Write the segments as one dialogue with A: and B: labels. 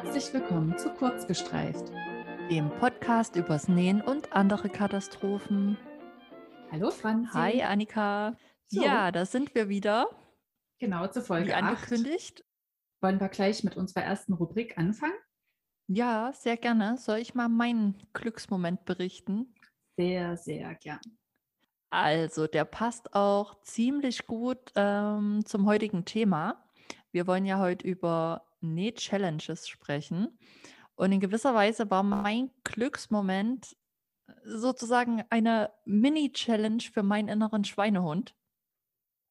A: herzlich willkommen zu Kurzgestreift,
B: dem Podcast übers Nähen und andere Katastrophen.
A: Hallo Franzi.
B: Hi Annika. So. Ja, da sind wir wieder.
A: Genau, zur Folge Wie
B: angekündigt.
A: 8. Wollen wir gleich mit unserer ersten Rubrik anfangen?
B: Ja, sehr gerne. Soll ich mal meinen Glücksmoment berichten?
A: Sehr, sehr gern.
B: Also, der passt auch ziemlich gut ähm, zum heutigen Thema. Wir wollen ja heute über Näh-Challenges sprechen. Und in gewisser Weise war mein Glücksmoment äh, sozusagen eine Mini-Challenge für meinen inneren Schweinehund.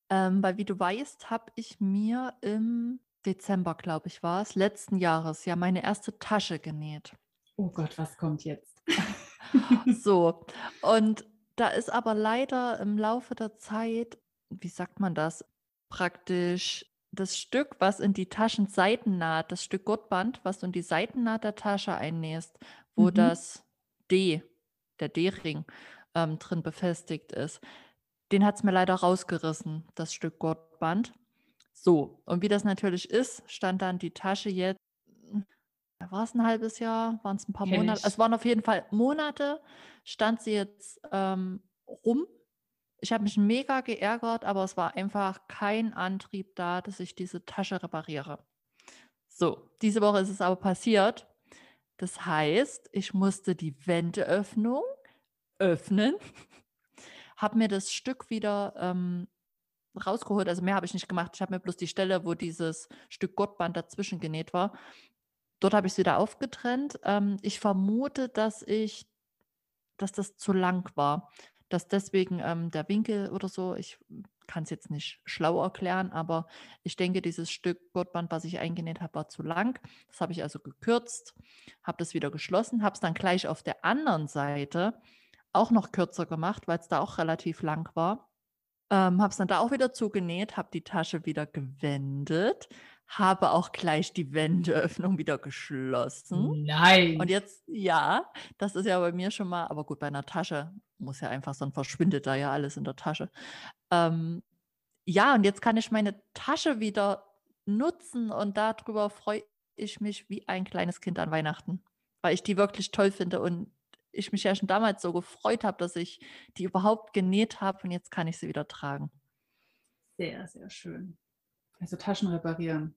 B: Ähm, weil, wie du weißt, habe ich mir im Dezember, glaube ich, war es, letzten Jahres ja meine erste Tasche genäht.
A: Oh Gott, was kommt jetzt?
B: so, und da ist aber leider im Laufe der Zeit, wie sagt man das, praktisch das Stück, was in die Taschenseitennaht, das Stück Gurtband, was du in die Seitennaht der Tasche einnähst, wo mhm. das D, der D-Ring, ähm, drin befestigt ist, den hat es mir leider rausgerissen, das Stück Gurtband. So, und wie das natürlich ist, stand dann die Tasche jetzt, war es ein halbes Jahr, waren es ein paar Monate, es waren auf jeden Fall Monate, stand sie jetzt ähm, rum ich habe mich mega geärgert, aber es war einfach kein Antrieb da, dass ich diese Tasche repariere. So, diese Woche ist es aber passiert. Das heißt, ich musste die Wendeöffnung öffnen, habe mir das Stück wieder ähm, rausgeholt. Also mehr habe ich nicht gemacht. Ich habe mir bloß die Stelle, wo dieses Stück Gottband dazwischen genäht war, dort habe ich es wieder aufgetrennt. Ähm, ich vermute, dass ich, dass das zu lang war dass deswegen ähm, der Winkel oder so, ich kann es jetzt nicht schlau erklären, aber ich denke, dieses Stück Gurtband, was ich eingenäht habe, war zu lang. Das habe ich also gekürzt, habe das wieder geschlossen, habe es dann gleich auf der anderen Seite auch noch kürzer gemacht, weil es da auch relativ lang war. Ähm, habe es dann da auch wieder zugenäht, habe die Tasche wieder gewendet, habe auch gleich die Wendeöffnung wieder geschlossen.
A: Nein.
B: Und jetzt, ja, das ist ja bei mir schon mal, aber gut, bei einer Tasche muss ja einfach, dann verschwindet da ja alles in der Tasche. Ähm, ja, und jetzt kann ich meine Tasche wieder nutzen und darüber freue ich mich wie ein kleines Kind an Weihnachten, weil ich die wirklich toll finde und ich mich ja schon damals so gefreut habe, dass ich die überhaupt genäht habe und jetzt kann ich sie wieder tragen.
A: Sehr, sehr schön. Also Taschen reparieren.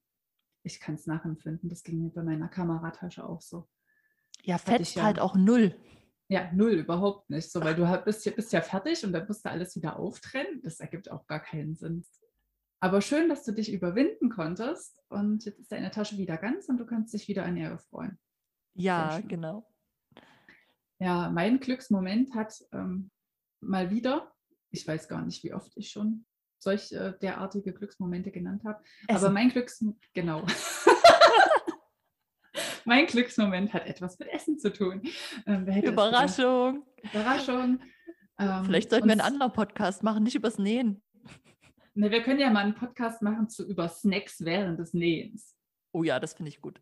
A: Ich kann es nachempfinden. Das ging mir bei meiner Kameratasche auch so.
B: Ja, fetzt ja, halt auch null.
A: Ja, null, überhaupt nicht. So, weil du bist, bist ja fertig und dann musst du alles wieder auftrennen. Das ergibt auch gar keinen Sinn. Aber schön, dass du dich überwinden konntest und jetzt ist deine Tasche wieder ganz und du kannst dich wieder an ihr freuen.
B: Ja, genau.
A: Ja, mein Glücksmoment hat ähm, mal wieder, ich weiß gar nicht, wie oft ich schon solch äh, derartige Glücksmomente genannt habe. Aber mein Glücks genau. mein Glücksmoment hat etwas mit Essen zu tun.
B: Ähm, Überraschung.
A: Überraschung.
B: Ähm, Vielleicht sollten wir einen anderen Podcast machen, nicht übers Nähen.
A: Ne, wir können ja mal einen Podcast machen zu über Snacks während des Nähens.
B: Oh ja, das finde ich gut.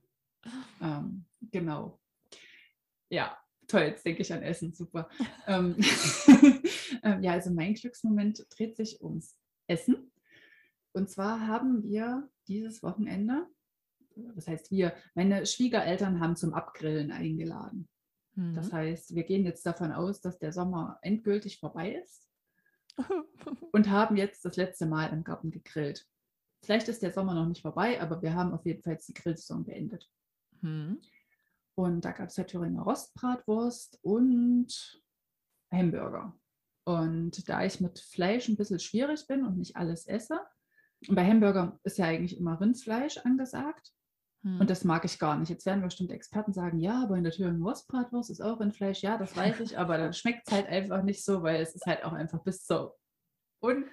A: Ähm, genau. Ja, toll, jetzt denke ich an Essen, super. ähm, ähm, ja, also mein Glücksmoment dreht sich ums Essen. Und zwar haben wir dieses Wochenende, das heißt wir, meine Schwiegereltern haben zum Abgrillen eingeladen. Mhm. Das heißt, wir gehen jetzt davon aus, dass der Sommer endgültig vorbei ist und haben jetzt das letzte Mal im Garten gegrillt. Vielleicht ist der Sommer noch nicht vorbei, aber wir haben auf jeden Fall die Grillsaison beendet. Mhm. Und da gab es ja Thüringer Rostbratwurst und Hamburger. Und da ich mit Fleisch ein bisschen schwierig bin und nicht alles esse, und bei Hamburger ist ja eigentlich immer Rindfleisch angesagt. Hm. Und das mag ich gar nicht. Jetzt werden bestimmt Experten sagen, ja, aber in der Thüringer Wurstbratwurst ist auch Rindfleisch. Ja, das weiß ich, aber dann schmeckt es halt einfach nicht so, weil es ist halt auch einfach bis zur Un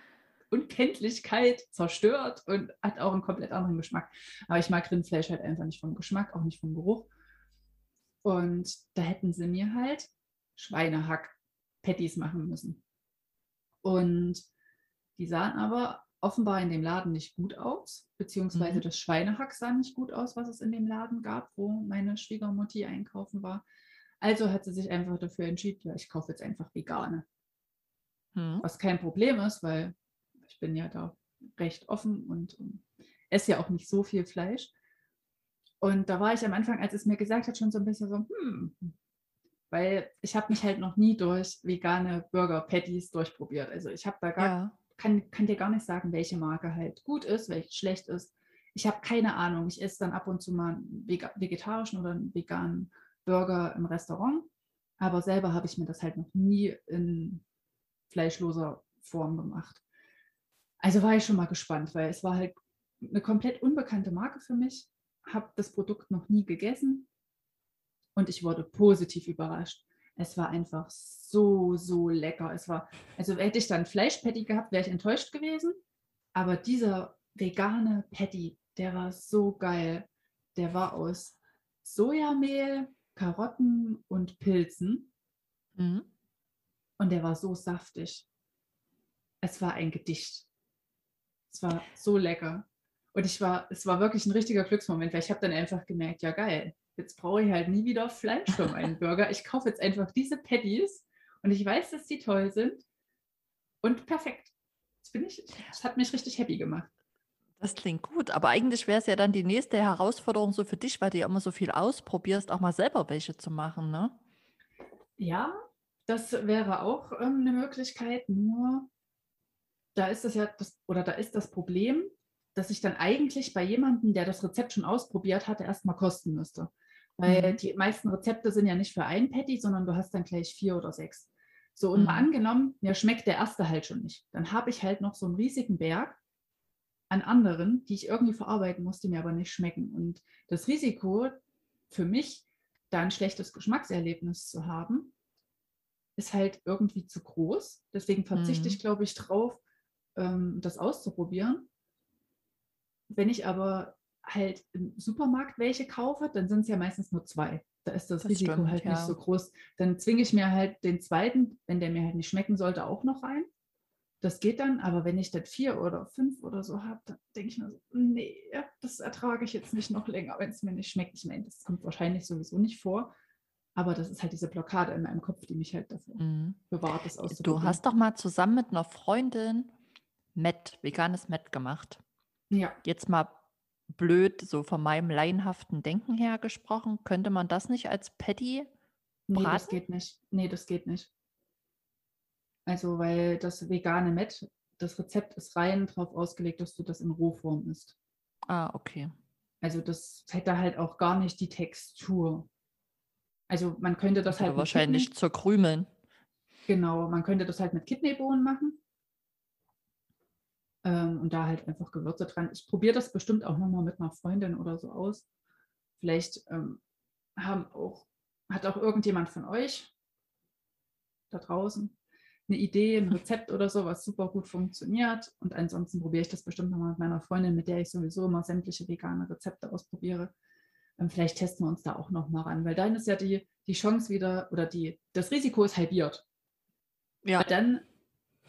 A: Unkenntlichkeit zerstört und hat auch einen komplett anderen Geschmack. Aber ich mag Rindfleisch halt einfach nicht vom Geschmack, auch nicht vom Geruch. Und da hätten sie mir halt Schweinehack-Patties machen müssen. Und die sahen aber offenbar in dem Laden nicht gut aus, beziehungsweise mhm. das Schweinehack sah nicht gut aus, was es in dem Laden gab, wo meine Schwiegermutti einkaufen war. Also hat sie sich einfach dafür entschieden, ja, ich kaufe jetzt einfach vegane. Mhm. Was kein Problem ist, weil ich bin ja da recht offen und, und esse ja auch nicht so viel Fleisch. Und da war ich am Anfang, als es mir gesagt hat, schon so ein bisschen so, hm, weil ich habe mich halt noch nie durch vegane Burger-Patties durchprobiert. Also ich habe da gar, ja. kann, kann dir gar nicht sagen, welche Marke halt gut ist, welche schlecht ist. Ich habe keine Ahnung. Ich esse dann ab und zu mal einen vegetarischen oder einen veganen Burger im Restaurant. Aber selber habe ich mir das halt noch nie in fleischloser Form gemacht. Also war ich schon mal gespannt, weil es war halt eine komplett unbekannte Marke für mich, habe das Produkt noch nie gegessen und ich wurde positiv überrascht. Es war einfach so, so lecker. Es war, also hätte ich dann Fleischpatty gehabt, wäre ich enttäuscht gewesen. Aber dieser vegane Patty, der war so geil. Der war aus Sojamehl, Karotten und Pilzen. Mhm. Und der war so saftig. Es war ein Gedicht. Es war so lecker. Und ich war, es war wirklich ein richtiger Glücksmoment, weil ich habe dann einfach gemerkt, ja geil, jetzt brauche ich halt nie wieder Fleisch für meinen Burger. Ich kaufe jetzt einfach diese Patties und ich weiß, dass die toll sind. Und perfekt. Das, bin ich, das hat mich richtig happy gemacht.
B: Das klingt gut, aber eigentlich wäre es ja dann die nächste Herausforderung so für dich, weil du ja immer so viel ausprobierst, auch mal selber welche zu machen, ne?
A: Ja, das wäre auch ähm, eine Möglichkeit, nur da ist es ja das, oder da ist das Problem, dass ich dann eigentlich bei jemandem, der das Rezept schon ausprobiert hatte, erstmal kosten müsste. Weil mhm. die meisten Rezepte sind ja nicht für ein Patty, sondern du hast dann gleich vier oder sechs. So, und mhm. mal angenommen, mir schmeckt der erste halt schon nicht. Dann habe ich halt noch so einen riesigen Berg an anderen, die ich irgendwie verarbeiten muss, die mir aber nicht schmecken. Und das Risiko für mich, da ein schlechtes Geschmackserlebnis zu haben, ist halt irgendwie zu groß. Deswegen verzichte mhm. ich, glaube ich, drauf, ähm, das auszuprobieren. Wenn ich aber halt im Supermarkt welche kaufe, dann sind es ja meistens nur zwei. Da ist das, das Risiko stimmt, halt ja. nicht so groß. Dann zwinge ich mir halt den zweiten, wenn der mir halt nicht schmecken sollte, auch noch rein. Das geht dann, aber wenn ich dann vier oder fünf oder so habe, dann denke ich mir so, nee, das ertrage ich jetzt nicht noch länger, wenn es mir nicht schmeckt. Ich meine, das kommt wahrscheinlich sowieso nicht vor. Aber das ist halt diese Blockade in meinem Kopf, die mich halt dafür mhm. bewahrt, das
B: auszuprobieren. Du hast doch mal zusammen mit einer Freundin Met, veganes Met gemacht.
A: Ja.
B: Jetzt mal blöd, so von meinem laienhaften Denken her gesprochen, könnte man das nicht als Patty
A: braten? Nee, das geht nicht. Nee, das geht nicht. Also, weil das vegane Met, das Rezept ist rein darauf ausgelegt, dass du das in Rohform isst.
B: Ah, okay.
A: Also, das hätte halt auch gar nicht die Textur. Also, man könnte das halt.
B: Wahrscheinlich zerkrümeln.
A: Genau, man könnte das halt mit Kidneybohnen machen. Ähm, und da halt einfach Gewürze dran. Ich probiere das bestimmt auch nochmal mit einer Freundin oder so aus. Vielleicht ähm, haben auch, hat auch irgendjemand von euch da draußen eine Idee, ein Rezept oder so, was super gut funktioniert. Und ansonsten probiere ich das bestimmt nochmal mit meiner Freundin, mit der ich sowieso immer sämtliche vegane Rezepte ausprobiere. Ähm, vielleicht testen wir uns da auch nochmal ran, weil dann ist ja die, die Chance wieder oder die, das Risiko ist halbiert. Ja. Weil dann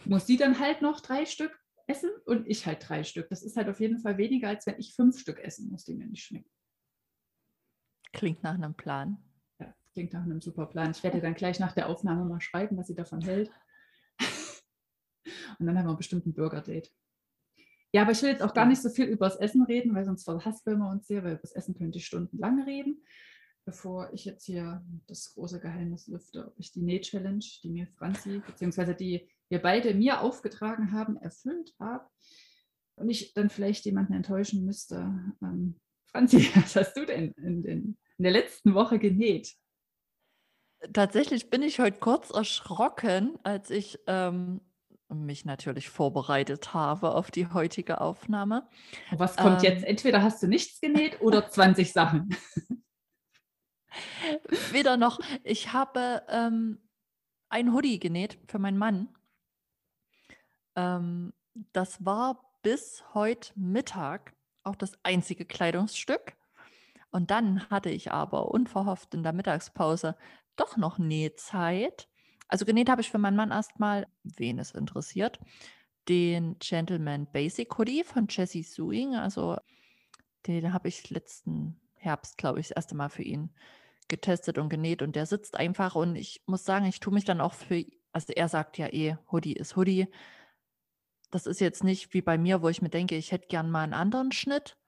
A: muss sie dann halt noch drei Stück essen und ich halt drei Stück. Das ist halt auf jeden Fall weniger, als wenn ich fünf Stück essen muss, die mir nicht schmecken.
B: Klingt nach einem Plan.
A: Ja, klingt nach einem super Plan. Ich werde dann gleich nach der Aufnahme mal schreiben, was sie davon hält. und dann haben wir bestimmt ein Burger-Date. Ja, aber ich will jetzt auch gar nicht so viel über das Essen reden, weil sonst verhaspeln wir uns sehr, weil über das Essen könnte ich stundenlang reden. Bevor ich jetzt hier das große Geheimnis lüfte, ob ich die Näh-Challenge, die mir Franzi, beziehungsweise die wir beide mir aufgetragen haben, erfüllt habe und ich dann vielleicht jemanden enttäuschen müsste. Ähm, Franzi, was hast du denn in, den, in der letzten Woche genäht?
B: Tatsächlich bin ich heute kurz erschrocken, als ich ähm, mich natürlich vorbereitet habe auf die heutige Aufnahme.
A: Was kommt ähm, jetzt? Entweder hast du nichts genäht oder 20 Sachen.
B: Weder noch. Ich habe ähm, ein Hoodie genäht für meinen Mann. Ähm, das war bis heute Mittag auch das einzige Kleidungsstück. Und dann hatte ich aber unverhofft in der Mittagspause doch noch Nähzeit. Also genäht habe ich für meinen Mann erstmal, wen es interessiert, den Gentleman Basic Hoodie von Jessie Suing. Also den habe ich letzten Herbst, glaube ich, das erste Mal für ihn getestet und genäht. Und der sitzt einfach. Und ich muss sagen, ich tue mich dann auch für, also er sagt ja eh, Hoodie ist Hoodie das ist jetzt nicht wie bei mir, wo ich mir denke, ich hätte gern mal einen anderen Schnitt.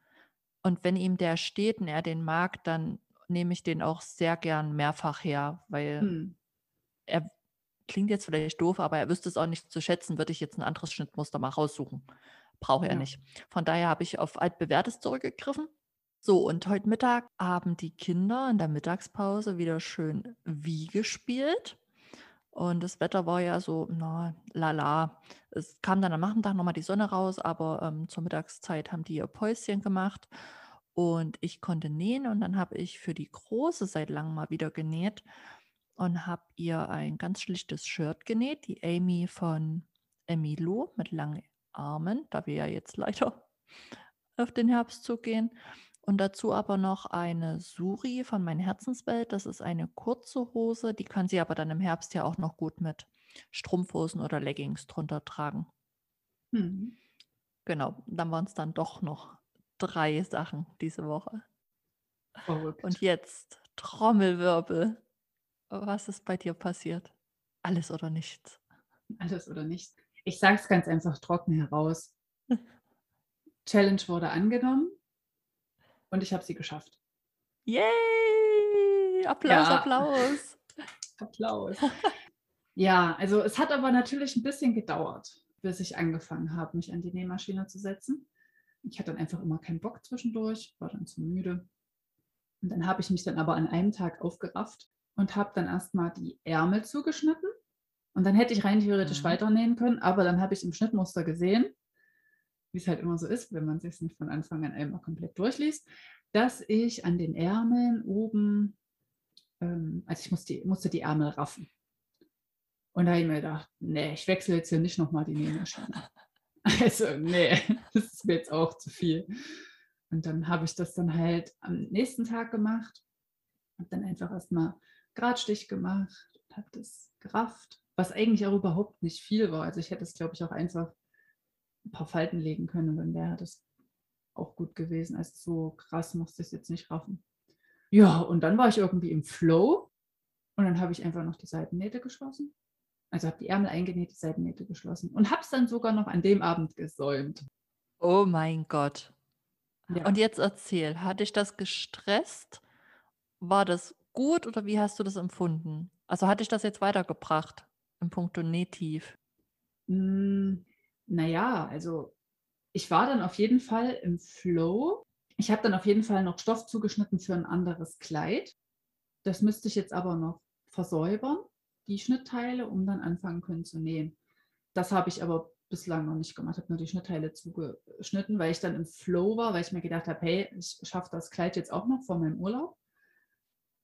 B: Und wenn ihm der steht und er den mag, dann nehme ich den auch sehr gern mehrfach her, weil
A: Hm.
B: er klingt jetzt vielleicht doof, aber er wüsste es auch nicht zu schätzen, würde ich jetzt ein anderes Schnittmuster mal raussuchen. Brauche er
A: Ja.
B: nicht. Von daher habe ich auf altbewährtes zurückgegriffen. So, und heute Mittag haben die Kinder in der Mittagspause wieder schön Wii gespielt. Und das Wetter war ja so, na, lala. Es kam dann am Nachmittag nochmal die Sonne raus, aber ähm, zur Mittagszeit haben die ihr Päuschen gemacht. Und ich konnte nähen und dann habe ich für die Große seit langem mal wieder genäht und habe ihr ein ganz schlichtes Shirt genäht, die Amy von Emilo mit langen Armen, da wir ja jetzt leider auf den Herbst zugehen. Und dazu aber noch eine Suri von mein Herzenswelt. Das ist eine kurze Hose, die kann sie aber dann im Herbst ja auch noch gut mit Strumpfhosen oder Leggings drunter tragen.
A: Hm.
B: Genau, dann waren es dann doch noch drei Sachen diese Woche.
A: Verrückt.
B: Und jetzt Trommelwirbel. Was ist bei dir passiert? Alles oder nichts?
A: Alles oder nichts. Ich sage es ganz einfach trocken heraus. Challenge wurde angenommen und ich habe sie geschafft.
B: Yay! Applaus,
A: Ja.
B: Applaus.
A: Applaus. ja, also es hat aber natürlich ein bisschen gedauert, bis ich angefangen habe, mich an die Nähmaschine zu setzen. Ich hatte dann einfach immer keinen Bock zwischendurch, war dann zu müde. Und dann habe ich mich dann aber an einem Tag aufgerafft und habe dann erstmal die Ärmel zugeschnitten. Und dann hätte ich rein theoretisch
B: Mhm.
A: weiternähen können, aber dann habe ich im Schnittmuster gesehen, wie es halt immer so ist, wenn man sich nicht von Anfang an einmal komplett durchliest, dass ich an den Ärmeln oben, ähm, also ich musste die, musste die Ärmel raffen. Und da habe ich mir gedacht, nee, ich wechsle jetzt hier nicht nochmal die Nähmaschine. Also, nee, das ist mir jetzt auch zu viel. Und dann habe ich das dann halt am nächsten Tag gemacht. Habe dann einfach erstmal Gradstich gemacht habe das gerafft, was eigentlich auch überhaupt nicht viel war. Also ich hätte es, glaube ich, auch einfach ein paar Falten legen können dann wäre das auch gut gewesen. Also so krass musste ich es jetzt nicht raffen. Ja, und dann war ich irgendwie im Flow und dann habe ich einfach noch die Seitennähte geschlossen. Also habe die Ärmel eingenäht, die Seitennähte geschlossen und habe es dann sogar noch an dem Abend gesäumt.
B: Oh mein Gott.
A: Ja.
B: Und jetzt erzähl, hat dich das gestresst? War das gut oder wie hast du das empfunden? Also hat dich das jetzt weitergebracht im Punkto Nähtief?
A: Naja, also ich war dann auf jeden Fall im Flow. Ich habe dann auf jeden Fall noch Stoff zugeschnitten für ein anderes Kleid. Das müsste ich jetzt aber noch versäubern, die Schnittteile, um dann anfangen können zu nähen. Das habe ich aber bislang noch nicht gemacht, habe nur die Schnittteile zugeschnitten, weil ich dann im Flow war, weil ich mir gedacht habe, hey, ich schaffe das Kleid jetzt auch noch vor meinem Urlaub.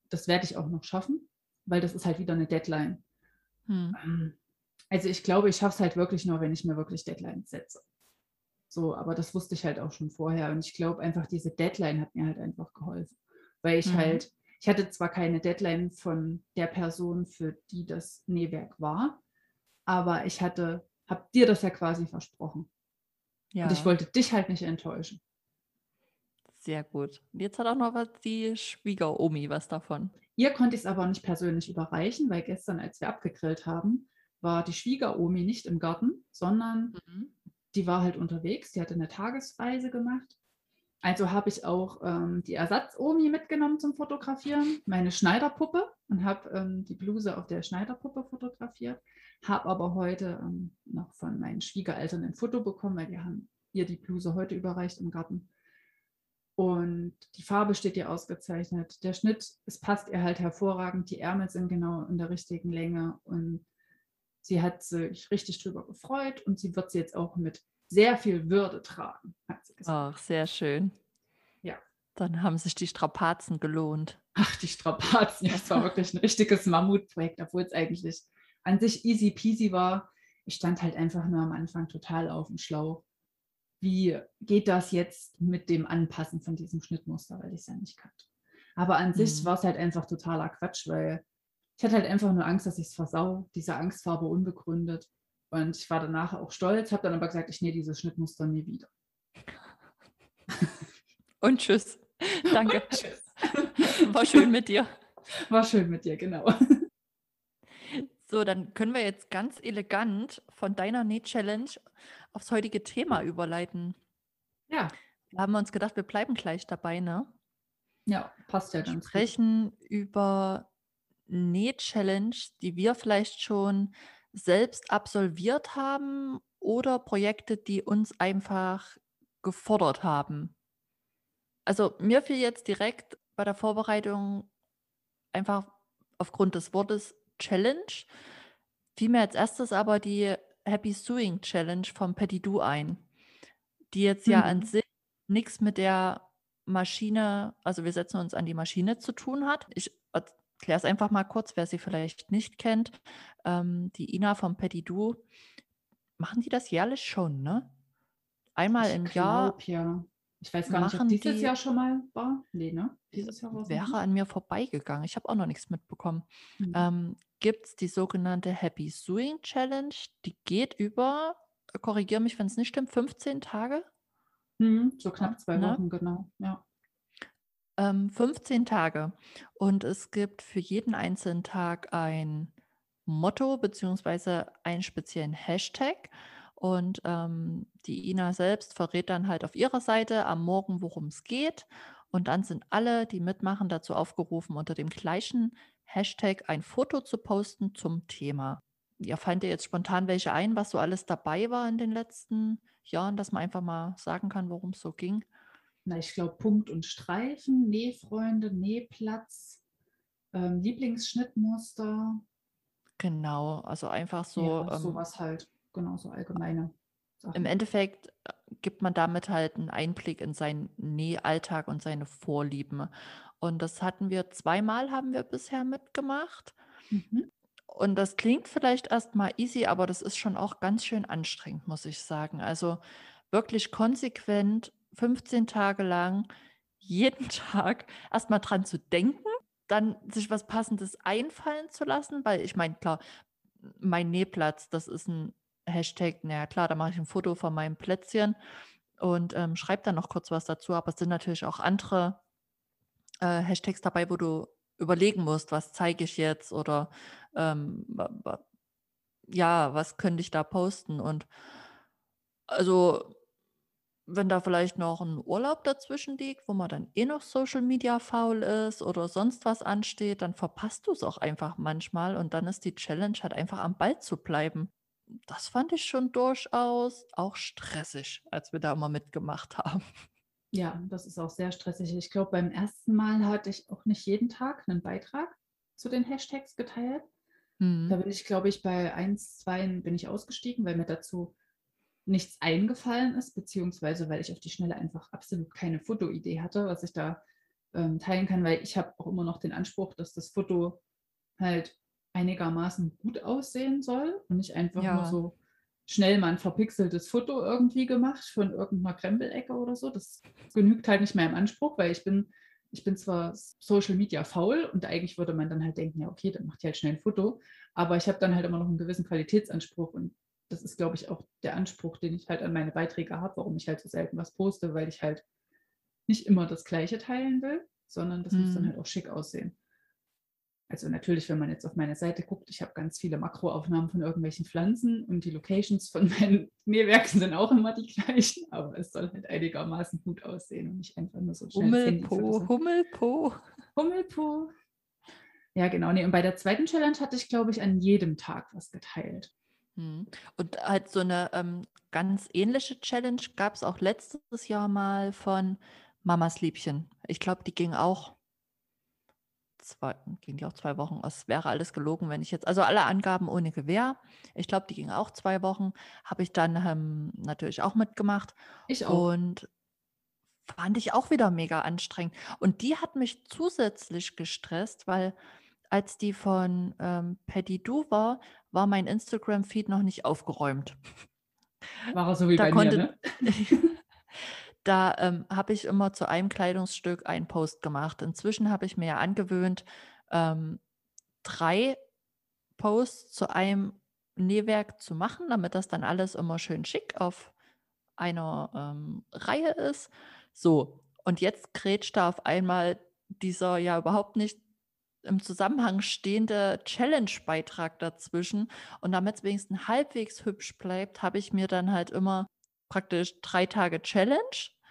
A: Das werde ich auch noch schaffen, weil das ist halt wieder eine Deadline.
B: Hm.
A: Also ich glaube, ich schaffe es halt wirklich nur, wenn ich mir wirklich Deadlines setze. So, aber das wusste ich halt auch schon vorher. Und ich glaube einfach, diese Deadline hat mir halt einfach geholfen. Weil ich
B: Mhm.
A: halt, ich hatte zwar keine Deadline von der Person, für die das Nähwerk war, aber ich hatte, habe dir das ja quasi versprochen.
B: Ja,
A: Und ich wollte dich halt nicht enttäuschen.
B: sehr gut. Und Jetzt hat auch noch was die Schwiegeromi was davon.
A: Ihr konnte ich es aber nicht persönlich überreichen, weil gestern, als wir abgegrillt haben, war die Schwiegeromi nicht im Garten, sondern die war halt unterwegs, die hatte eine Tagesreise gemacht. Also habe ich auch ähm, die Ersatz-Omi mitgenommen zum Fotografieren, meine Schneiderpuppe und habe ähm, die Bluse auf der Schneiderpuppe fotografiert. Habe aber heute ähm, noch von meinen Schwiegereltern ein Foto bekommen, weil die haben ihr die Bluse heute überreicht im Garten. Und die Farbe steht ihr ausgezeichnet. Der Schnitt, es passt ihr halt hervorragend. Die Ärmel sind genau in der richtigen Länge und sie hat sich richtig drüber gefreut und sie wird sie jetzt auch mit sehr viel Würde tragen, hat sie gesagt.
B: Ach, sehr schön.
A: Ja.
B: Dann haben sich die Strapazen gelohnt.
A: Ach, die Strapazen, ja, es war wirklich ein richtiges Mammutprojekt, obwohl es eigentlich an sich easy peasy war. Ich stand halt einfach nur am Anfang total auf dem Schlauch. Wie geht das jetzt mit dem Anpassen von diesem Schnittmuster, weil ich es ja nicht kannte. Aber an sich
B: Mhm.
A: war es halt einfach totaler Quatsch, weil ich hatte halt einfach nur Angst, dass ich es versau. Diese Angst war aber unbegründet. Und ich war danach auch stolz, habe dann aber gesagt, ich nähe dieses Schnittmuster nie wieder.
B: Und tschüss. Danke.
A: Tschüss.
B: War schön mit dir.
A: War schön mit dir, genau.
B: So, dann können wir jetzt ganz elegant von deiner Näh-Challenge aufs heutige Thema überleiten.
A: Ja,
B: Da haben wir uns gedacht, wir bleiben gleich dabei, ne?
A: Ja, passt ja
B: Wir
A: ganz gut.
B: sprechen über Näh-Challenge, die wir vielleicht schon selbst absolviert haben oder Projekte, die uns einfach gefordert haben. Also mir fiel jetzt direkt bei der Vorbereitung einfach aufgrund des Wortes Challenge, fiel mir als erstes aber die Happy Sewing Challenge vom Petit Du ein, die jetzt ja an
A: Mhm.
B: sich nichts mit der Maschine, also wir setzen uns an die Maschine zu tun hat. Ich erkläre es einfach mal kurz, wer sie vielleicht nicht kennt. Ähm, die Ina vom Petit Du, machen die das jährlich schon, ne? Einmal
A: Ich
B: im Jahr
A: glaube ja. Ich weiß gar nicht, ob dieses
B: die
A: Jahr schon mal war. Nee, ne? Dieses Jahr war
B: wäre
A: nicht.
B: an mir vorbeigegangen. Ich habe auch noch nichts mitbekommen.
A: Mhm.
B: Ähm, Gibt es die sogenannte Happy Sewing Challenge. Die geht über, korrigiere mich, wenn es nicht stimmt, 15 Tage.
A: Mhm, so knapp zwei
B: Ne?
A: Wochen, genau. Ja.
B: Ähm, 15 Tage. Und es gibt für jeden einzelnen Tag ein Motto beziehungsweise einen speziellen Hashtag. Und ähm, die Ina selbst verrät dann halt auf ihrer Seite am Morgen, worum es geht. Und dann sind alle, die mitmachen, dazu aufgerufen, unter dem gleichen Hashtag ein Foto zu posten zum Thema. Ja, fallen dir jetzt spontan welche ein, was so alles dabei war in den letzten Jahren, dass man einfach mal sagen kann, worum es so ging?
A: Na, ich glaube, Punkt und Streifen, Nähfreunde, Nähplatz, ähm, Lieblingsschnittmuster.
B: Genau, also einfach
A: Ja,
B: so, ähm,
A: sowas halt. Genau, so allgemeine
B: im
A: Sachen.
B: Endeffekt äh, gibt man damit halt einen Einblick in seinen Nähalltag und seine Vorlieben. Und das hatten wir zweimal, haben wir bisher mitgemacht.
A: Mhm.
B: Und das klingt vielleicht erstmal easy, aber das ist schon auch ganz schön anstrengend, muss ich sagen. Also wirklich konsequent 15 Tage lang jeden Tag erstmal dran zu denken, dann sich was Passendes einfallen zu lassen, weil ich meine, klar, mein Nähplatz, das ist ein Hashtag, na ja, klar, da mache ich ein Foto von meinem Plätzchen und ähm, schreibe dann noch kurz was dazu, aber es sind natürlich auch andere äh, Hashtags dabei, wo du überlegen musst, was zeige ich jetzt oder ähm, ja, was könnte ich da posten und also wenn da vielleicht noch ein Urlaub dazwischen liegt, wo man dann eh noch Social Media faul ist oder sonst was ansteht, dann verpasst du es auch einfach manchmal und dann ist die Challenge halt einfach am Ball zu bleiben. Das fand ich schon durchaus auch stressig, als wir da immer mitgemacht haben.
A: Ja, das ist auch sehr stressig. Ich glaube, beim ersten Mal hatte ich auch nicht jeden Tag einen Beitrag zu den Hashtags geteilt. Da
B: Mhm.
A: bin ich, glaube ich, bei 1, 2 bin ich ausgestiegen, weil mir dazu nichts eingefallen ist, beziehungsweise weil ich auf die Schnelle einfach absolut keine Fotoidee hatte, was ich da ähm, teilen kann, weil ich habe auch immer noch den Anspruch, dass das Foto halt einigermaßen gut aussehen soll und nicht einfach nur
B: Ja.
A: so schnell mal ein verpixeltes Foto irgendwie gemacht von irgendeiner Krempelecke oder so. Das genügt halt nicht meinem Anspruch, weil ich bin, ich bin zwar Social Media faul und eigentlich würde man dann halt denken, ja, okay, dann macht ihr halt schnell ein Foto, aber ich habe dann halt immer noch einen gewissen Qualitätsanspruch und das ist, glaube ich, auch der Anspruch, den ich halt an meine Beiträge habe, warum ich halt so selten was poste, weil ich halt nicht immer das Gleiche teilen will, sondern das muss dann
B: Mhm.
A: halt auch schick aussehen. Also natürlich, wenn man jetzt auf meine Seite guckt, ich habe ganz viele Makroaufnahmen von irgendwelchen Pflanzen und die Locations von meinen Nähwerken sind auch immer die gleichen, aber es soll halt einigermaßen gut aussehen und nicht einfach nur so Handyfoto
B: Hummelpo. Hummelpo.
A: Hummelpo. Ja, genau. Nee, und bei der zweiten Challenge hatte ich, glaube ich, an jedem Tag was geteilt.
B: Mhm. Und halt so eine ähm, ganz ähnliche Challenge gab es auch letztes Jahr mal von Mamas Liebchen. Ich glaube, die ging auch zwei, ging die auch zwei Wochen. Es wäre alles gelogen, wenn ich jetzt, also alle Angaben ohne Gewähr. Ich glaube, die ging auch zwei Wochen. Habe ich dann ähm, natürlich auch mitgemacht
A: Ich auch.
B: und fand ich auch wieder mega anstrengend. Und die hat mich zusätzlich gestresst, weil als die von ähm, Paddy Du war, war mein Instagram-Feed noch nicht aufgeräumt.
A: War er so wie
B: Da
A: bei
B: konnte,
A: mir, ne?
B: da ähm, habe ich immer zu einem Kleidungsstück einen Post gemacht. Inzwischen habe ich mir ja angewöhnt, ähm, drei Posts zu einem Nähwerk zu machen, damit das dann alles immer schön schick auf einer ähm, Reihe ist. So, und jetzt grätscht da auf einmal dieser ja überhaupt nicht im Zusammenhang stehende Challenge-Beitrag dazwischen. Und damit es wenigstens halbwegs hübsch bleibt, habe ich mir dann halt immer praktisch drei Tage Challenge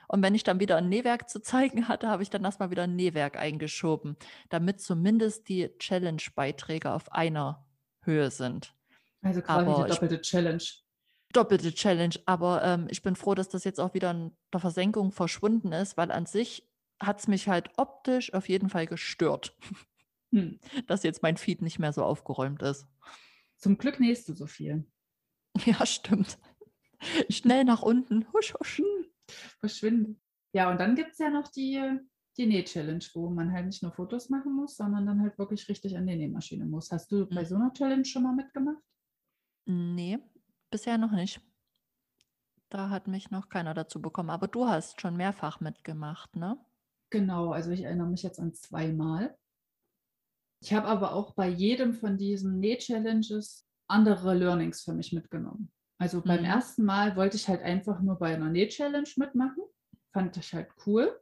B: Und wenn ich dann wieder ein Nähwerk zu zeigen hatte, habe ich dann erstmal wieder ein Nähwerk eingeschoben, damit zumindest die Challenge-Beiträge auf einer Höhe sind.
A: Also quasi
B: Aber
A: die
B: ich-
A: doppelte Challenge.
B: Doppelte Challenge, aber ähm, ich bin froh, dass das jetzt auch wieder in der Versenkung verschwunden ist, weil an sich hat es mich halt optisch auf jeden Fall gestört,
A: Hm.
B: dass jetzt mein Feed nicht mehr so aufgeräumt ist.
A: Zum Glück nähst du so viel.
B: Ja, stimmt. Schnell nach unten. Husch, husch.
A: Verschwinde. Ja, und dann gibt es ja noch die, die Näh-Challenge, wo man halt nicht nur Fotos machen muss, sondern dann halt wirklich richtig an die Nähmaschine muss. Hast du bei
B: Mhm.
A: so einer Challenge schon mal mitgemacht?
B: Nee, bisher noch nicht. Da hat mich noch keiner dazu bekommen. Aber du hast schon mehrfach mitgemacht, ne?
A: Genau, also ich erinnere mich jetzt an zweimal. Ich habe aber auch bei jedem von diesen Näh-Challenges andere Learnings für mich mitgenommen. Also beim
B: Mhm.
A: ersten Mal wollte ich halt einfach nur bei einer Näh-Challenge mitmachen. Fand ich halt cool.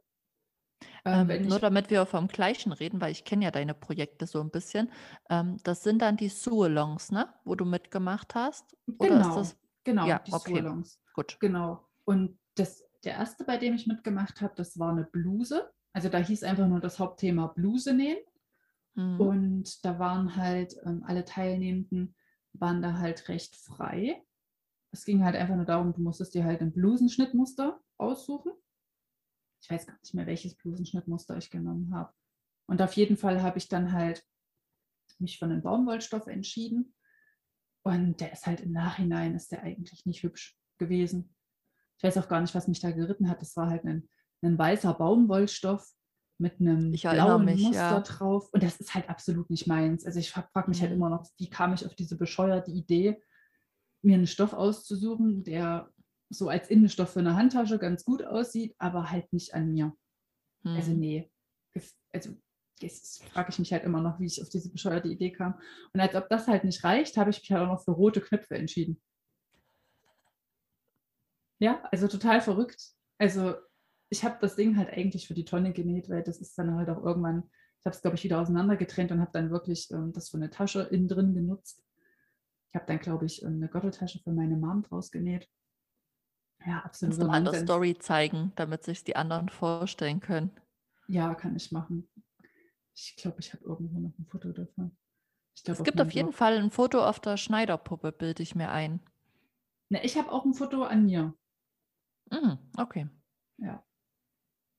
A: Ähm,
B: Ähm, nur
A: ich,
B: damit wir vom Gleichen reden, weil ich kenne ja deine Projekte so ein bisschen. Ähm, das sind dann die Sualongs, ne? Wo du mitgemacht hast?
A: Genau,
B: das
A: genau,
B: Ja,
A: die
B: okay.
A: Surlongs.
B: gut?
A: Genau. Und das, der erste, bei dem ich mitgemacht habe, das war eine Bluse. Also da hieß einfach nur das Hauptthema Bluse nähen.
B: Mhm.
A: Und da waren halt ähm, alle Teilnehmenden waren da halt recht frei. Es ging halt einfach nur darum, du musstest dir halt ein Blusenschnittmuster aussuchen. Ich weiß gar nicht mehr, welches Blusenschnittmuster ich genommen habe. Und auf jeden Fall habe ich dann halt mich für einen Baumwollstoff entschieden. Und der ist halt im Nachhinein, ist der eigentlich nicht hübsch gewesen. Ich weiß auch gar nicht, was mich da geritten hat. Das war halt ein, ein weißer Baumwollstoff mit einem
B: Ich
A: blauen
B: mich,
A: Muster
B: ja.
A: drauf. Und das ist halt absolut nicht meins. Also ich frage mich halt immer noch, wie kam ich auf diese bescheuerte Idee, mir einen Stoff auszusuchen, der so als Innenstoff für eine Handtasche ganz gut aussieht, aber halt nicht an mir. Also
B: Mhm.
A: nee. Gef- Also jetzt frage ich mich halt immer noch, wie ich auf diese bescheuerte Idee kam. Und als ob das halt nicht reicht, habe ich mich halt auch noch für rote Knöpfe entschieden. Ja, also total verrückt. Also ich habe das Ding halt eigentlich für die Tonne genäht, weil das ist dann halt auch irgendwann, ich habe es glaube ich wieder auseinandergetrennt und habe dann wirklich ähm, das für eine Tasche innen drin genutzt. Ich habe dann glaube ich ähm, eine Gürteltasche für meine Mom draus genäht. Ja,
B: Kannst
A: absolut.
B: du mal der Story zeigen, damit sich die anderen vorstellen können.
A: Ja, kann ich machen. Ich glaube, ich habe irgendwo noch ein Foto davon. Glaub,
B: Es gibt auf jeden
A: Blog.
B: Fall ein Foto auf der Schneiderpuppe, bilde ich mir ein.
A: Ne, ich habe auch ein Foto an mir.
B: Mhm, okay.
A: Ja.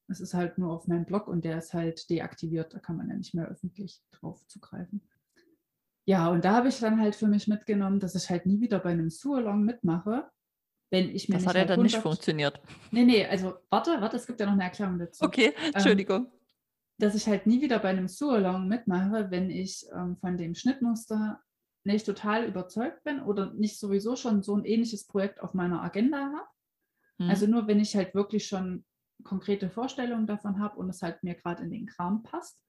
A: Es ist halt nur auf meinem Blog und der ist halt deaktiviert. Da kann man ja nicht mehr öffentlich drauf zugreifen. Ja, und da habe ich dann halt für mich mitgenommen, dass ich halt nie wieder bei einem Sualong mitmache, wenn ich mir
B: Das
A: nicht
B: hat ja
A: halt
B: dann nicht
A: 100
B: funktioniert.
A: Nee, nee, also warte, warte, es gibt ja noch eine Erklärung dazu.
B: Okay, Entschuldigung.
A: dass ich halt nie wieder bei einem Sualong mitmache, wenn ich ähm, von dem Schnittmuster nicht total überzeugt bin oder nicht sowieso schon so ein ähnliches Projekt auf meiner Agenda habe.
B: Hm.
A: Also nur wenn ich halt wirklich schon konkrete Vorstellungen davon habe und es halt mir gerade in den Kram passt.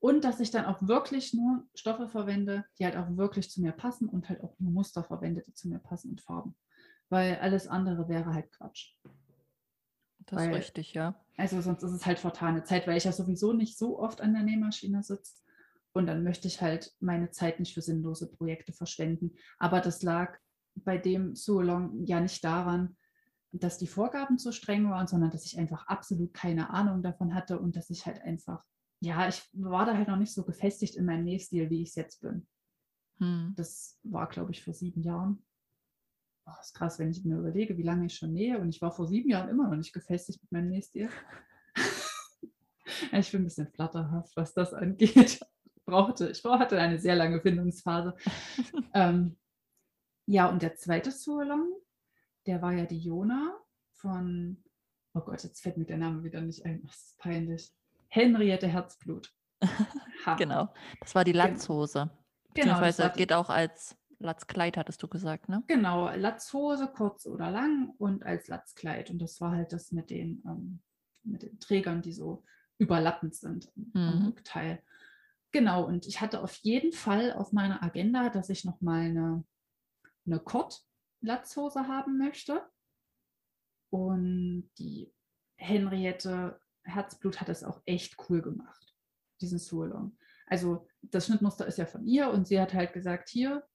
A: Und dass ich dann auch wirklich nur Stoffe verwende, die halt auch wirklich zu mir passen und halt auch nur Muster verwende, die zu mir passen und Farben. Weil alles andere wäre halt Quatsch.
B: das ist
A: weil-
B: richtig, ja.
A: Also sonst ist es halt vertane Zeit, weil ich ja sowieso nicht so oft an der Nähmaschine sitze. Und dann möchte ich halt meine Zeit nicht für sinnlose Projekte verschwenden. Aber das lag bei dem Sualong ja nicht daran, dass die Vorgaben zu streng waren, sondern dass ich einfach absolut keine Ahnung davon hatte und dass ich halt einfach, ja, ich war da halt noch nicht so gefestigt in meinem Nähstil, wie ich es jetzt bin.
B: Hm.
A: Das war, glaube ich, vor sieben Jahren. Oh, ist krass, wenn ich mir überlege, wie lange ich schon nähe. Und ich war vor sieben Jahren immer noch nicht gefestigt mit meinem Nähstil. ich bin ein bisschen flatterhaft, was das angeht. Brauchte, ich hatte eine sehr lange Findungsphase. ähm, ja, und der zweite Sualong, der war ja die Jona von, oh Gott, jetzt fällt mir der Name wieder nicht ein, das ist peinlich. Henriette Herzblut.
B: Genau. Das war die. Latzhose.
A: Genau, das
B: Beziehungsweise geht auch als Latzkleid, hattest du gesagt, ne?
A: Genau, Latzhose, kurz oder lang und als Latzkleid. Und das war halt das mit den, ähm, mit den Trägern, die so überlappend sind am
B: Mhm.
A: Rückteil. Genau, und ich hatte auf jeden Fall auf meiner Agenda, dass ich nochmal eine, eine Kord-Latzhose haben möchte. Und die Henriette Herzblut hat das auch echt cool gemacht, diesen Sualong. Also das Schnittmuster ist ja von ihr und sie hat halt gesagt, hier,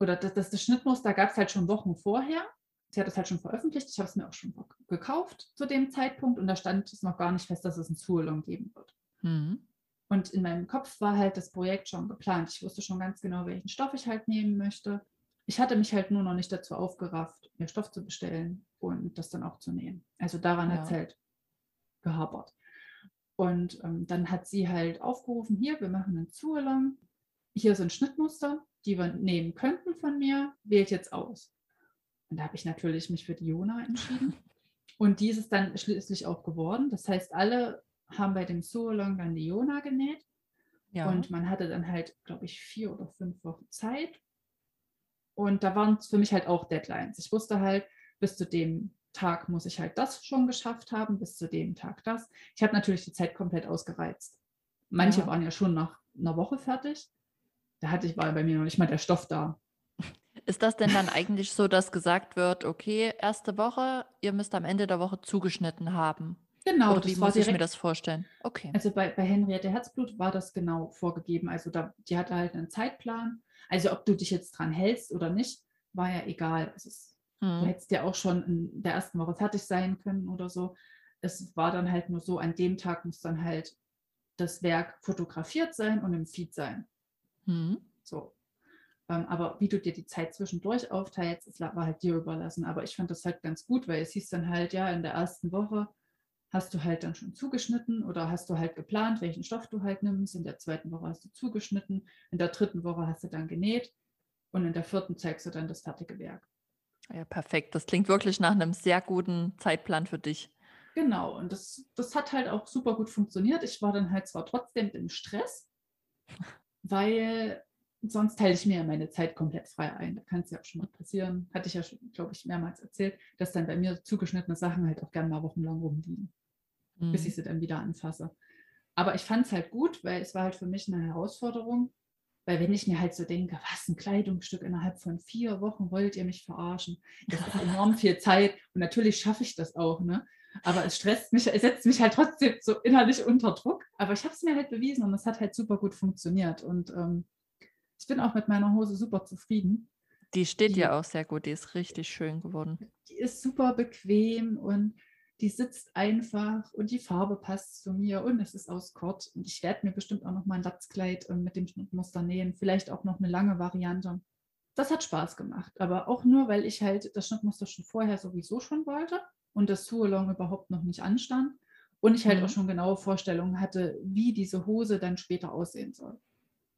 A: oder das, das, das Schnittmuster gab es halt schon Wochen vorher. sie hat es halt schon veröffentlicht. Ich habe es mir auch schon gekauft zu dem Zeitpunkt und da stand es noch gar nicht fest, dass es ein Sualong geben wird. Mhm. Und in meinem Kopf war halt das Projekt schon geplant. Ich wusste schon ganz genau, welchen Stoff ich halt nehmen möchte. Ich hatte mich halt nur noch nicht dazu aufgerafft, mir Stoff zu bestellen und das dann auch zu nähen. Also daran ja. hat es halt gehapert. Und ähm, dann hat sie halt aufgerufen, hier, wir machen einen Zualong. Hier sind Schnittmuster, die wir nehmen könnten von mir. Wählt jetzt aus. Und da habe ich natürlich mich für die Jona entschieden. Und die ist es dann schließlich auch geworden. Das heißt, alle haben bei dem Suolong dann die Jona genäht. Ja. Und man hatte dann halt, glaube ich, vier oder fünf Wochen Zeit. Und da waren es für mich halt auch Deadlines. Ich wusste halt, bis zu dem Tag muss ich halt das schon geschafft haben, bis zu dem Tag das. Ich habe natürlich die Zeit komplett ausgereizt. Manche ja. waren ja schon nach einer Woche fertig. Da hatte ich, war bei mir noch nicht mal der Stoff da.
B: Ist das denn dann eigentlich so, dass gesagt wird, okay, erste Woche, ihr müsst am Ende der Woche zugeschnitten haben?
A: Genau,
B: Oder wie muss direkt, ich mir das vorstellen?
A: Okay. Also bei, bei Henriette Herzblut war das genau vorgegeben. Also da, die hatte halt einen Zeitplan. Also ob du dich jetzt dran hältst oder nicht, war ja egal. Es, hm. Du hättest ja auch schon in der ersten Woche fertig sein können oder so. Es war dann halt nur so, an dem Tag muss dann halt das Werk fotografiert sein und im Feed sein. Hm. So. Ähm, aber wie du dir die Zeit zwischendurch aufteilst, das war halt dir überlassen. Aber ich fand das halt ganz gut, weil es hieß dann halt, ja, in der ersten Woche hast du halt dann schon zugeschnitten oder hast du halt geplant, welchen Stoff du halt nimmst. In der zweiten Woche hast du zugeschnitten, in der dritten Woche hast du dann genäht und in der vierten zeigst du dann das fertige Werk.
B: Ja, perfekt. Das klingt wirklich nach einem sehr guten Zeitplan für dich.
A: Genau, und das, das hat halt auch super gut funktioniert. Ich war dann halt zwar trotzdem im Stress, weil sonst teile ich mir ja meine Zeit komplett frei ein. Da kann es ja auch schon mal passieren. Hatte ich ja schon, glaube ich, mehrmals erzählt, dass dann bei mir zugeschnittene Sachen halt auch gerne mal wochenlang rumliegen mhm. bis ich sie dann wieder anfasse. Aber ich fand es halt gut, weil es war halt für mich eine Herausforderung. Weil wenn ich mir halt so denke, was, ein Kleidungsstück innerhalb von vier Wochen wollt ihr mich verarschen? Das ist enorm viel Zeit und natürlich schaffe ich das auch, ne? Aber es stresst mich, es setzt mich halt trotzdem so innerlich unter Druck. Aber ich habe es mir halt bewiesen und es hat halt super gut funktioniert. Und ähm, ich bin auch mit meiner Hose super zufrieden.
B: Die steht die, ja auch sehr gut, die ist richtig schön geworden.
A: Die ist super bequem und die sitzt einfach und die Farbe passt zu mir und es ist aus Kord. Und ich werde mir bestimmt auch noch mal ein Latzkleid äh, mit dem Schnittmuster nähen, vielleicht auch noch eine lange Variante. Das hat Spaß gemacht, aber auch nur, weil ich halt das Schnittmuster schon vorher sowieso schon wollte und das Sualong überhaupt noch nicht anstand und ich halt mhm. auch schon genaue Vorstellungen hatte, wie diese Hose dann später aussehen soll.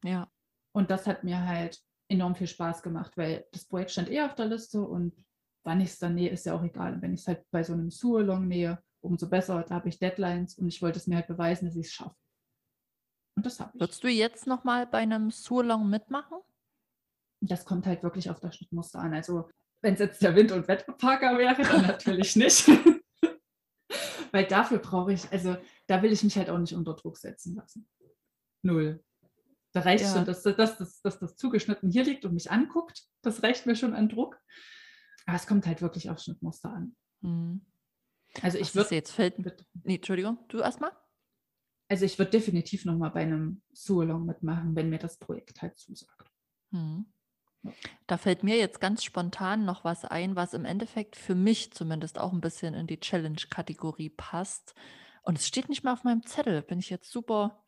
B: Ja.
A: Und das hat mir halt enorm viel Spaß gemacht, weil das Projekt stand eh auf der Liste und wann ich es dann nähe, ist ja auch egal. Und wenn ich es halt bei so einem Sualong nähe, umso besser. Da habe ich Deadlines und ich wollte es mir halt beweisen, dass ich es schaffe.
B: Und das habe ich. Würdest du jetzt nochmal bei einem Sualong mitmachen?
A: Das kommt halt wirklich auf das Schnittmuster an. Also wenn es jetzt der Wind- und Wetterparker wäre, dann natürlich nicht. Weil dafür brauche ich, also da will ich mich halt auch nicht unter Druck setzen lassen. Null. Da reicht ja. schon, dass, dass, dass, dass das zugeschnitten hier liegt und mich anguckt. Das reicht mir schon an Druck. Aber es kommt halt wirklich auf Schnittmuster an. Hm.
B: Also ich würde jetzt fällt. Nee, Entschuldigung, du erstmal?
A: Also ich würde definitiv nochmal bei einem Sualong mitmachen, wenn mir das Projekt halt zusagt.
B: Hm. Da fällt mir jetzt ganz spontan noch was ein, was im Endeffekt für mich zumindest auch ein bisschen in die Challenge-Kategorie passt. Und es steht nicht mehr auf meinem Zettel. Bin ich jetzt super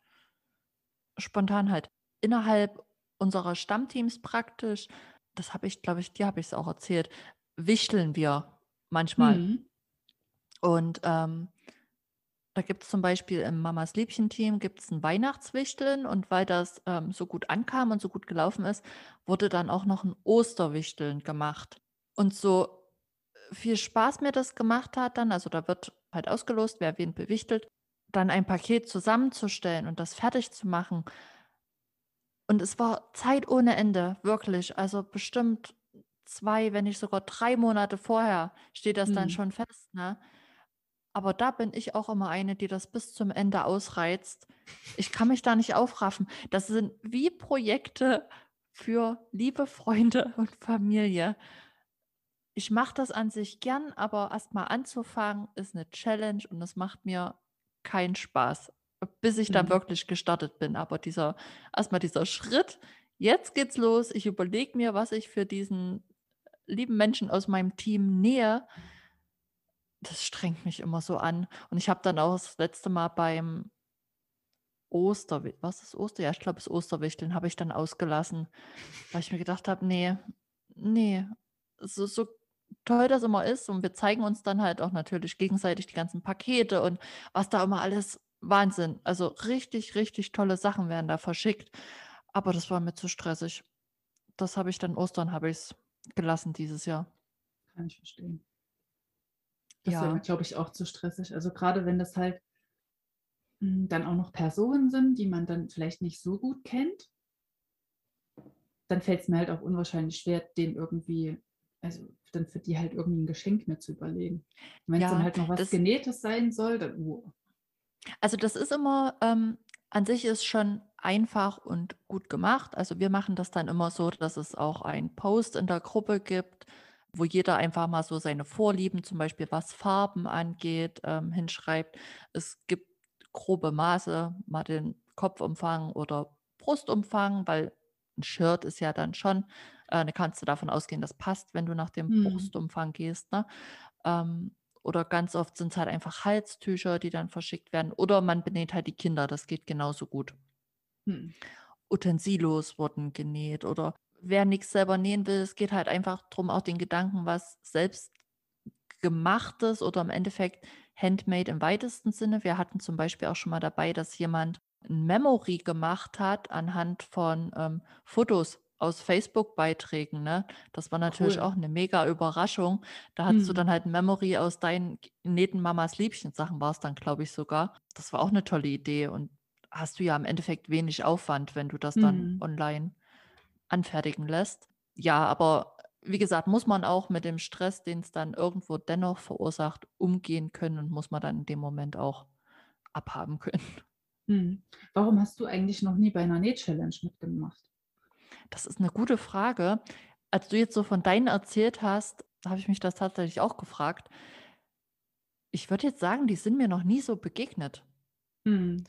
B: spontan halt. Innerhalb unserer Stammteams praktisch, das habe ich, glaube ich, dir habe ich es auch erzählt, wichteln wir manchmal. Mhm. Und ähm, da gibt es zum Beispiel im Mamas Liebchen-Team gibt ein Weihnachtswichteln und weil das ähm, so gut ankam und so gut gelaufen ist, wurde dann auch noch ein Osterwichteln gemacht. Und so viel Spaß mir das gemacht hat dann, also da wird halt ausgelost, wer wen bewichtelt, dann ein Paket zusammenzustellen und das fertig zu machen. Und es war Zeit ohne Ende, wirklich. Also bestimmt zwei, wenn nicht sogar drei Monate vorher steht das dann mhm. schon fest, ne? Aber da bin ich auch immer eine, die das bis zum Ende ausreizt. Ich kann mich da nicht aufraffen. Das sind wie Projekte für liebe Freunde und Familie. Ich mache das an sich gern, aber erstmal anzufangen ist eine Challenge und es macht mir keinen Spaß, bis ich dann Mhm. wirklich gestartet bin. Aber dieser erstmal dieser Schritt, jetzt geht's los. Ich überlege mir, was ich für diesen lieben Menschen aus meinem Team nähe, das strengt mich immer so an. Und ich habe dann auch das letzte Mal beim Oster, was ist Oster? Ja, ich glaube, das Osterwichteln habe ich dann ausgelassen, weil ich mir gedacht habe, nee, nee, so, so toll das immer ist und wir zeigen uns dann halt auch natürlich gegenseitig die ganzen Pakete und was da immer alles Wahnsinn. Also richtig, richtig tolle Sachen werden da verschickt. Aber das war mir zu stressig. Das habe ich dann Ostern habe ich es gelassen dieses Jahr.
A: Kann ich verstehen. Das
B: Ja.
A: wäre, glaube ich, auch zu stressig. Also gerade wenn das halt hm, dann auch noch Personen sind, die man dann vielleicht nicht so gut kennt, dann fällt es mir halt auch unwahrscheinlich schwer, den irgendwie, also dann für die halt irgendwie ein Geschenk mir zu überlegen. Wenn es dann
B: Ja,
A: halt noch was
B: das
A: Genähtes sein soll, dann, oh,
B: also das ist immer ähm, an sich ist schon einfach und gut gemacht. Also wir machen das dann immer so, dass es auch einen Post in der Gruppe gibt, wo jeder einfach mal so seine Vorlieben, zum Beispiel was Farben angeht, ähm, hinschreibt. Es gibt grobe Maße, mal den Kopfumfang oder Brustumfang, weil ein Shirt ist ja dann schon, äh, da kannst du davon ausgehen, das passt, wenn du nach dem
A: hm,
B: Brustumfang gehst. Ne? Ähm, oder ganz oft sind es halt einfach Halstücher, die dann verschickt werden. Oder man benäht halt die Kinder, das geht genauso gut.
A: Hm,
B: Utensilos wurden genäht oder wer nichts selber nähen will, es geht halt einfach darum, auch den Gedanken, was selbst gemachtes oder im Endeffekt handmade im weitesten Sinne. Wir hatten zum Beispiel auch schon mal dabei, dass jemand ein Memory gemacht hat anhand von ähm, Fotos aus Facebook-Beiträgen. Ne? Das war natürlich
A: cool.
B: auch eine mega Überraschung. Da hattest du
A: Hm,
B: dann halt ein Memory aus deinen genähten Mamas Liebchen-Sachen, war es dann, glaube ich, sogar. Das war auch eine tolle Idee und hast du ja im Endeffekt wenig Aufwand, wenn du das dann
A: hm.
B: online anfertigen lässt. Ja, aber wie gesagt, muss man auch mit dem Stress, den es dann irgendwo dennoch verursacht, umgehen können und muss man dann in dem Moment auch abhaben können.
A: Hm. Warum hast du eigentlich noch nie bei einer Näh-Challenge mitgemacht?
B: Das ist eine gute Frage. Als du jetzt so von deinen erzählt hast, habe ich mich das tatsächlich auch gefragt. Ich würde jetzt sagen, die sind mir noch nie so begegnet.
A: Hm,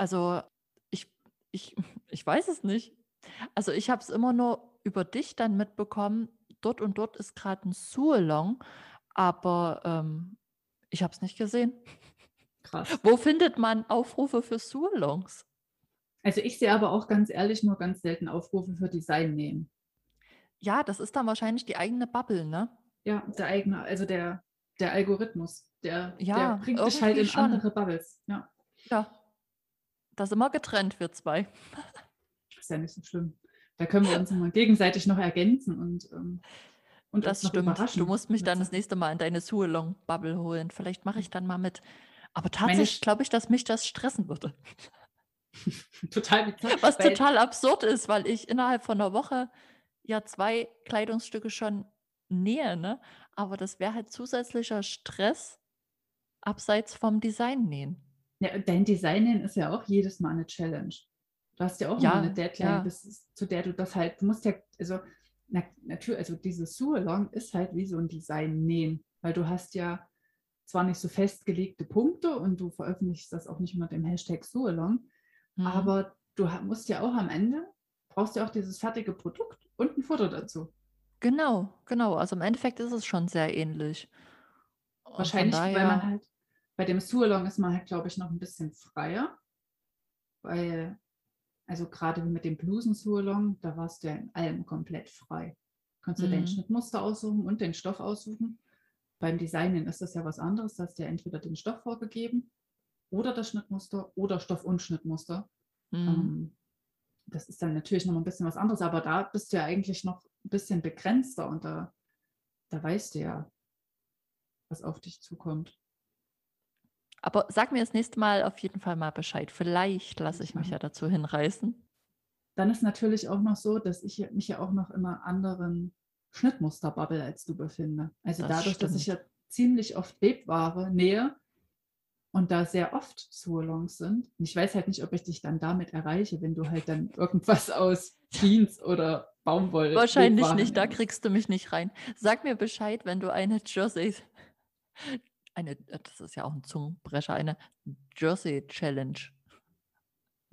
B: Also ich, ich, ich weiß es nicht. Also ich habe es immer nur über dich dann mitbekommen. Dort und dort ist gerade ein Sualong, aber ähm, ich habe es nicht gesehen.
A: krass.
B: Wo findet man Aufrufe für Sualongs?
A: Also ich sehe aber auch ganz ehrlich nur ganz selten Aufrufe für Design nähen.
B: Ja, das ist dann wahrscheinlich die eigene Bubble, ne?
A: Ja, der eigene, also der, der Algorithmus, der, der
B: Ja,
A: bringt dich halt in
B: schon.
A: andere Bubbles. Ja,
B: Ja, da sind wir getrennt, wir zwei.
A: ist ja nicht so schlimm. Da können wir uns immer gegenseitig noch ergänzen und, ähm, und
B: Das
A: uns noch
B: stimmt. Du
A: überraschen.
B: musst mich dann das nächste Mal in deine Sualong-Bubble holen. Vielleicht mache ich dann mal mit. Aber tatsächlich glaube ich, dass mich das stressen würde.
A: total bizarr,
B: Was total absurd ist, weil ich innerhalb von einer Woche ja zwei Kleidungsstücke schon nähe, ne? Aber das wäre halt zusätzlicher Stress abseits vom Design nähen.
A: Ja, dein Design nähen ist ja auch jedes Mal eine Challenge. Du hast ja auch immer eine
B: Ja,
A: Deadline,
B: ja.
A: bis, zu der du das halt, du musst ja, also na, natürlich, also dieses Sualong ist halt wie so ein Design nähen, weil du hast ja zwar nicht so festgelegte Punkte und du veröffentlichst das auch nicht unter dem Hashtag Sualong,
B: Mhm.
A: aber du musst ja auch am Ende, brauchst ja auch dieses fertige Produkt und ein Foto dazu.
B: Genau, genau. Also im Endeffekt ist es schon sehr ähnlich. Und
A: Wahrscheinlich, weil man
B: daher,
A: halt, bei dem Sualong ist man halt, glaube ich, noch ein bisschen freier, weil, also gerade mit dem Blusen-Sualong, da warst du ja in allem komplett frei. Kannst du dein
B: mhm.
A: Schnittmuster aussuchen und den Stoff aussuchen. Beim Designen ist das ja was anderes, da hast du ja entweder den Stoff vorgegeben oder das Schnittmuster oder Stoff und Schnittmuster.
B: Mhm.
A: Ähm, das ist dann natürlich noch ein bisschen was anderes, aber da bist du ja eigentlich noch ein bisschen begrenzter und da, da weißt du ja, was auf dich zukommt.
B: Aber sag mir das nächste Mal auf jeden Fall mal Bescheid. Vielleicht lasse
A: ich
B: ich mich ja dazu hinreißen.
A: Dann ist natürlich auch noch so, dass ich mich ja auch noch in einer anderen Schnittmusterbubble als du befinde. Also
B: Das
A: dadurch, dass ich
B: stimmt.
A: ja ziemlich oft Webware nähe und da sehr oft Sualongs sind. Und ich weiß halt nicht, ob ich dich dann damit erreiche, wenn du halt dann irgendwas aus Jeans oder Baumwoll
B: Wahrscheinlich nicht, da kriegst du mich nicht rein. Sag mir Bescheid, wenn du eine Jersey, eine, äh, das ist ja auch ein Zungenbrecher, eine Jersey Challenge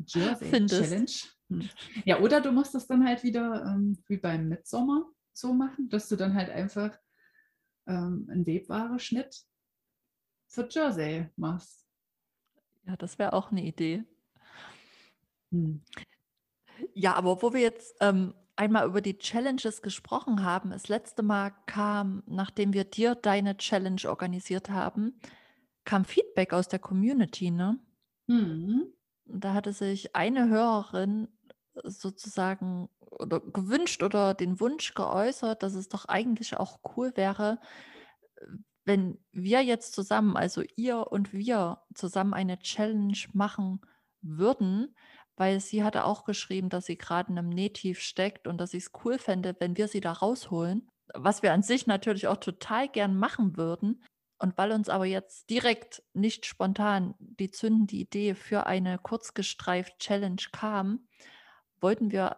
A: Jersey
B: findest.
A: Challenge. Hm. Ja, oder du musst das dann halt wieder ähm, wie beim Mitsommer so machen, dass du dann halt einfach ähm, einen Webware-Schnitt für Jersey machst.
B: Ja, das wäre auch eine Idee.
A: Hm.
B: Ja, aber wo wir jetzt ähm, einmal über die Challenges gesprochen haben, das letzte Mal kam, nachdem wir dir deine Challenge organisiert haben, kam Feedback aus der Community, ne?
A: Mhm.
B: Da hatte sich eine Hörerin sozusagen oder gewünscht oder den Wunsch geäußert, dass es doch eigentlich auch cool wäre, wenn wir jetzt zusammen, also ihr und wir zusammen eine Challenge machen würden, weil sie hatte auch geschrieben, dass sie gerade in einem Nähtief steckt und dass sie es cool fände, wenn wir sie da rausholen, was wir an sich natürlich auch total gern machen würden. Und weil uns aber jetzt direkt nicht spontan die zündende Idee für eine kurzgestreift Challenge kam, wollten wir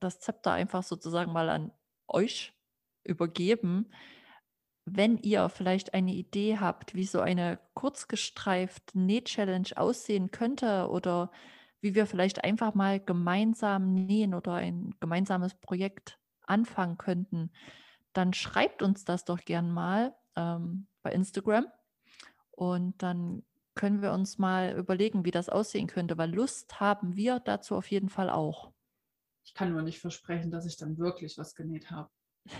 B: das Zepter einfach sozusagen mal an euch übergeben. Wenn ihr vielleicht eine Idee habt, wie so eine kurzgestreift Näh-Challenge aussehen könnte oder wie wir vielleicht einfach mal gemeinsam nähen oder ein gemeinsames Projekt anfangen könnten, dann schreibt uns das doch gern mal ähm, bei Instagram und dann können wir uns mal überlegen, wie das aussehen könnte, weil Lust haben wir dazu auf jeden Fall auch.
A: Ich kann nur nicht versprechen, dass ich dann wirklich was genäht habe.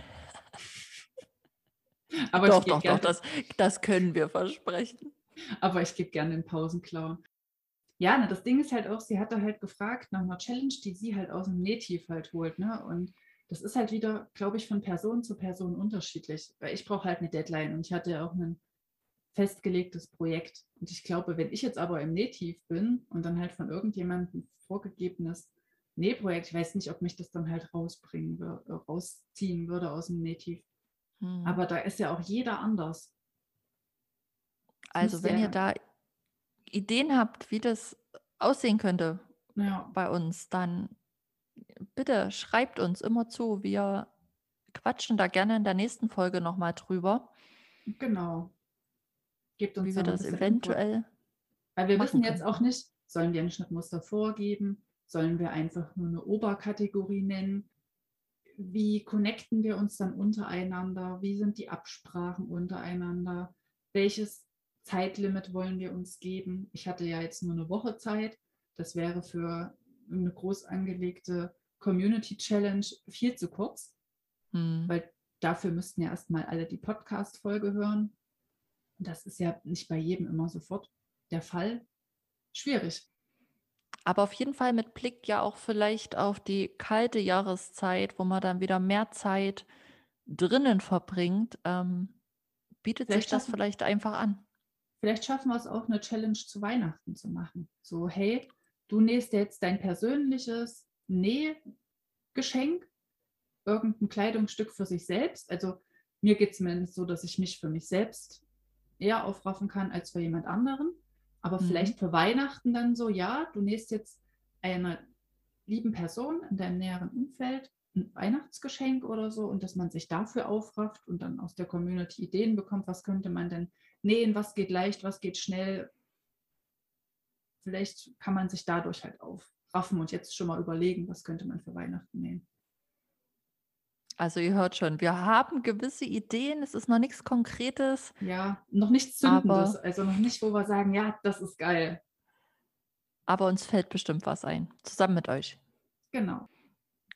B: Aber doch, doch, doch, das, das können wir versprechen.
A: Aber ich gebe gerne den Pausenklau ja, ne, das Ding ist halt auch, sie hat da halt gefragt nach einer Challenge, die sie halt aus dem Native halt holt. Ne? Und das ist halt wieder, glaube ich, von Person zu Person unterschiedlich. Weil ich brauche halt eine Deadline und ich hatte ja auch ein festgelegtes Projekt. Und ich glaube, wenn ich jetzt aber im Native bin und dann halt von irgendjemandem vorgegebenes Nähprojekt, ich weiß nicht, ob mich das dann halt rausbringen würde, rausziehen würde aus dem Native. Hm. Aber da ist ja auch jeder anders.
B: Also wenn ihr da Ideen habt, wie das aussehen könnte
A: ja.
B: bei uns, dann bitte schreibt uns immer zu. Wir quatschen da gerne in der nächsten Folge nochmal drüber.
A: Genau.
B: Gebt uns wie wir das eventuell. Input.
A: Weil wir wissen jetzt können. auch nicht, sollen wir ein Schnittmuster vorgeben? Sollen wir einfach nur eine Oberkategorie nennen? Wie connecten wir uns dann untereinander? Wie sind die Absprachen untereinander? Welches Zeitlimit wollen wir uns geben? Ich hatte ja jetzt nur eine Woche Zeit. Das wäre für eine groß angelegte Community Challenge viel zu kurz, hm. weil dafür müssten ja erstmal alle die Podcast-Folge hören. Das ist ja nicht bei jedem immer sofort der Fall. Schwierig.
B: Aber auf jeden Fall mit Blick ja auch vielleicht auf die kalte Jahreszeit, wo man dann wieder mehr Zeit drinnen verbringt, ähm, bietet vielleicht sich das vielleicht einfach an.
A: Vielleicht schaffen wir es auch, eine Challenge zu Weihnachten zu machen. So, hey, du nähst jetzt dein persönliches Nähgeschenk, irgendein Kleidungsstück für sich selbst. Also mir geht es zumindest so, dass ich mich für mich selbst eher aufraffen kann als für jemand anderen. Aber mhm. vielleicht für Weihnachten dann so, ja, du nähst jetzt einer lieben Person in deinem näheren Umfeld ein Weihnachtsgeschenk oder so und dass man sich dafür aufrafft und dann aus der Community Ideen bekommt, was könnte man denn nähen, was geht leicht, was geht schnell. Vielleicht kann man sich dadurch halt aufraffen und jetzt schon mal überlegen, was könnte man für Weihnachten nähen.
B: Also ihr hört schon, wir haben gewisse Ideen, es ist noch nichts Konkretes.
A: Ja, noch nichts Zündendes, also noch nicht, wo wir sagen, ja, das ist geil.
B: Aber uns fällt bestimmt was ein, zusammen mit euch.
A: Genau.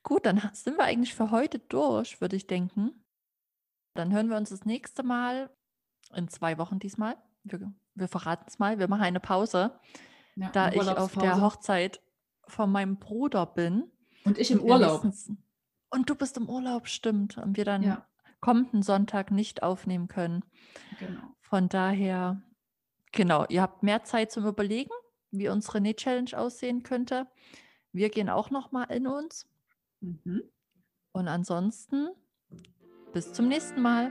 B: Gut, dann sind wir eigentlich für heute durch, würde ich denken. Dann hören wir uns das nächste Mal in zwei Wochen diesmal. Wir, wir verraten es mal. Wir machen eine Pause, ja, da ich auf der Hochzeit von meinem Bruder bin.
A: Und ich im Urlaub.
B: Und du bist im Urlaub, stimmt. Und wir dann ja. kommenden Sonntag nicht aufnehmen können.
A: Genau.
B: Von daher, genau, ihr habt mehr Zeit zum Überlegen, wie unsere Näh-Challenge aussehen könnte. Wir gehen auch noch mal in uns. Mhm. Und ansonsten bis zum nächsten Mal.